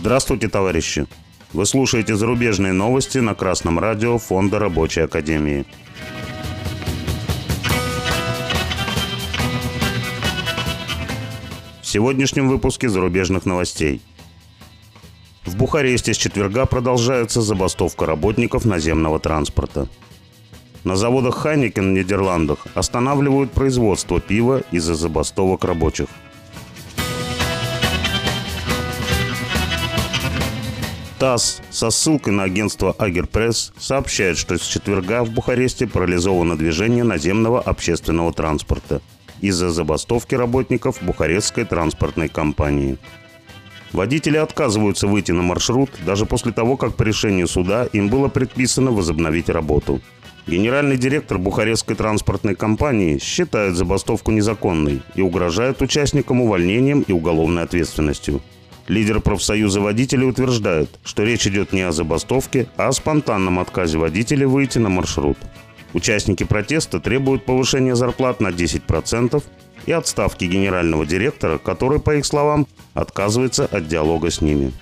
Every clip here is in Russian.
Здравствуйте, товарищи! Вы слушаете зарубежные новости на Красном радио Фонда Рабочей Академии. В сегодняшнем выпуске зарубежных новостей. В Бухаресте с четверга продолжается забастовка работников наземного транспорта. На заводах Хайникен в Нидерландах останавливают производство пива из-за забастовок рабочих – ТАСС со ссылкой на агентство Агерпресс сообщает, что с четверга в Бухаресте парализовано движение наземного общественного транспорта из-за забастовки работников Бухарестской транспортной компании. Водители отказываются выйти на маршрут даже после того, как по решению суда им было предписано возобновить работу. Генеральный директор Бухарестской транспортной компании считает забастовку незаконной и угрожает участникам увольнением и уголовной ответственностью – Лидер профсоюза водителей утверждает, что речь идет не о забастовке, а о спонтанном отказе водителя выйти на маршрут. Участники протеста требуют повышения зарплат на 10% и отставки генерального директора, который, по их словам, отказывается от диалога с ними.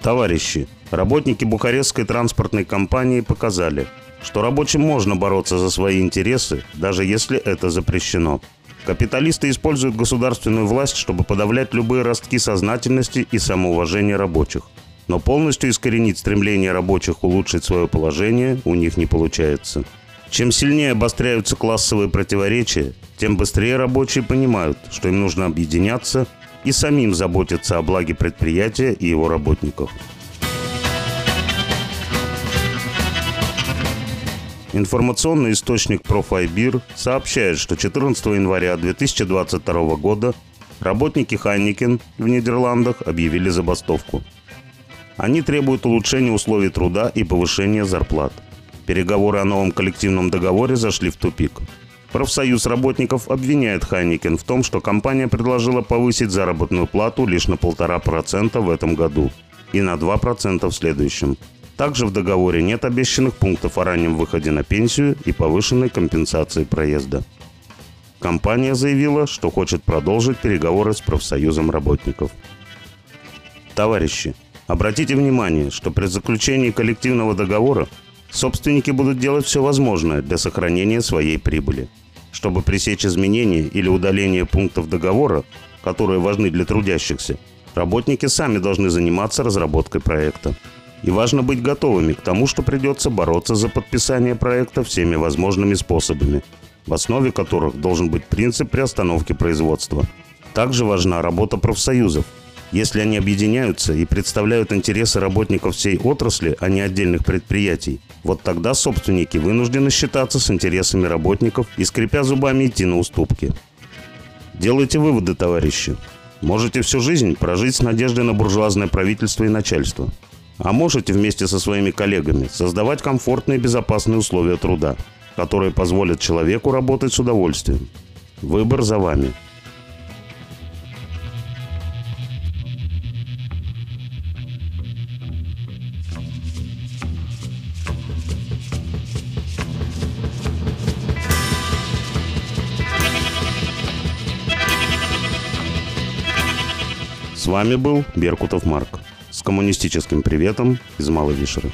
Товарищи, работники Бухарестской транспортной компании показали, что рабочим можно бороться за свои интересы, даже если это запрещено. Капиталисты используют государственную власть, чтобы подавлять любые ростки сознательности и самоуважения рабочих. Но полностью искоренить стремление рабочих улучшить свое положение у них не получается. Чем сильнее обостряются классовые противоречия, тем быстрее рабочие понимают, что им нужно объединяться и самим заботиться о благе предприятия и его работников. Информационный источник Profibeer сообщает, что 14 января 2022 года работники Heineken в Нидерландах объявили забастовку. Они требуют улучшения условий труда и повышения зарплат. Переговоры о новом коллективном договоре зашли в тупик. Профсоюз работников обвиняет Heineken в том, что компания предложила повысить заработную плату лишь на полтора процента в этом году и на 2% в следующем – также в договоре нет обещанных пунктов о раннем выходе на пенсию и повышенной компенсации проезда. Компания заявила, что хочет продолжить переговоры с профсоюзом работников. Товарищи, обратите внимание, что при заключении коллективного договора собственники будут делать все возможное для сохранения своей прибыли. Чтобы пресечь изменения или удаление пунктов договора, которые важны для трудящихся, работники сами должны заниматься разработкой проекта. И важно быть готовыми к тому, что придется бороться за подписание проекта всеми возможными способами, в основе которых должен быть принцип приостановки производства. Также важна работа профсоюзов. Если они объединяются и представляют интересы работников всей отрасли, а не отдельных предприятий, вот тогда собственники вынуждены считаться с интересами работников и, скрипя зубами, идти на уступки. Делайте выводы, товарищи. Можете всю жизнь прожить с надеждой на буржуазное правительство и начальство – а можете вместе со своими коллегами создавать комфортные и безопасные условия труда, которые позволят человеку работать с удовольствием. Выбор за вами. С вами был Беркутов Марк с коммунистическим приветом из Малой Вишеры.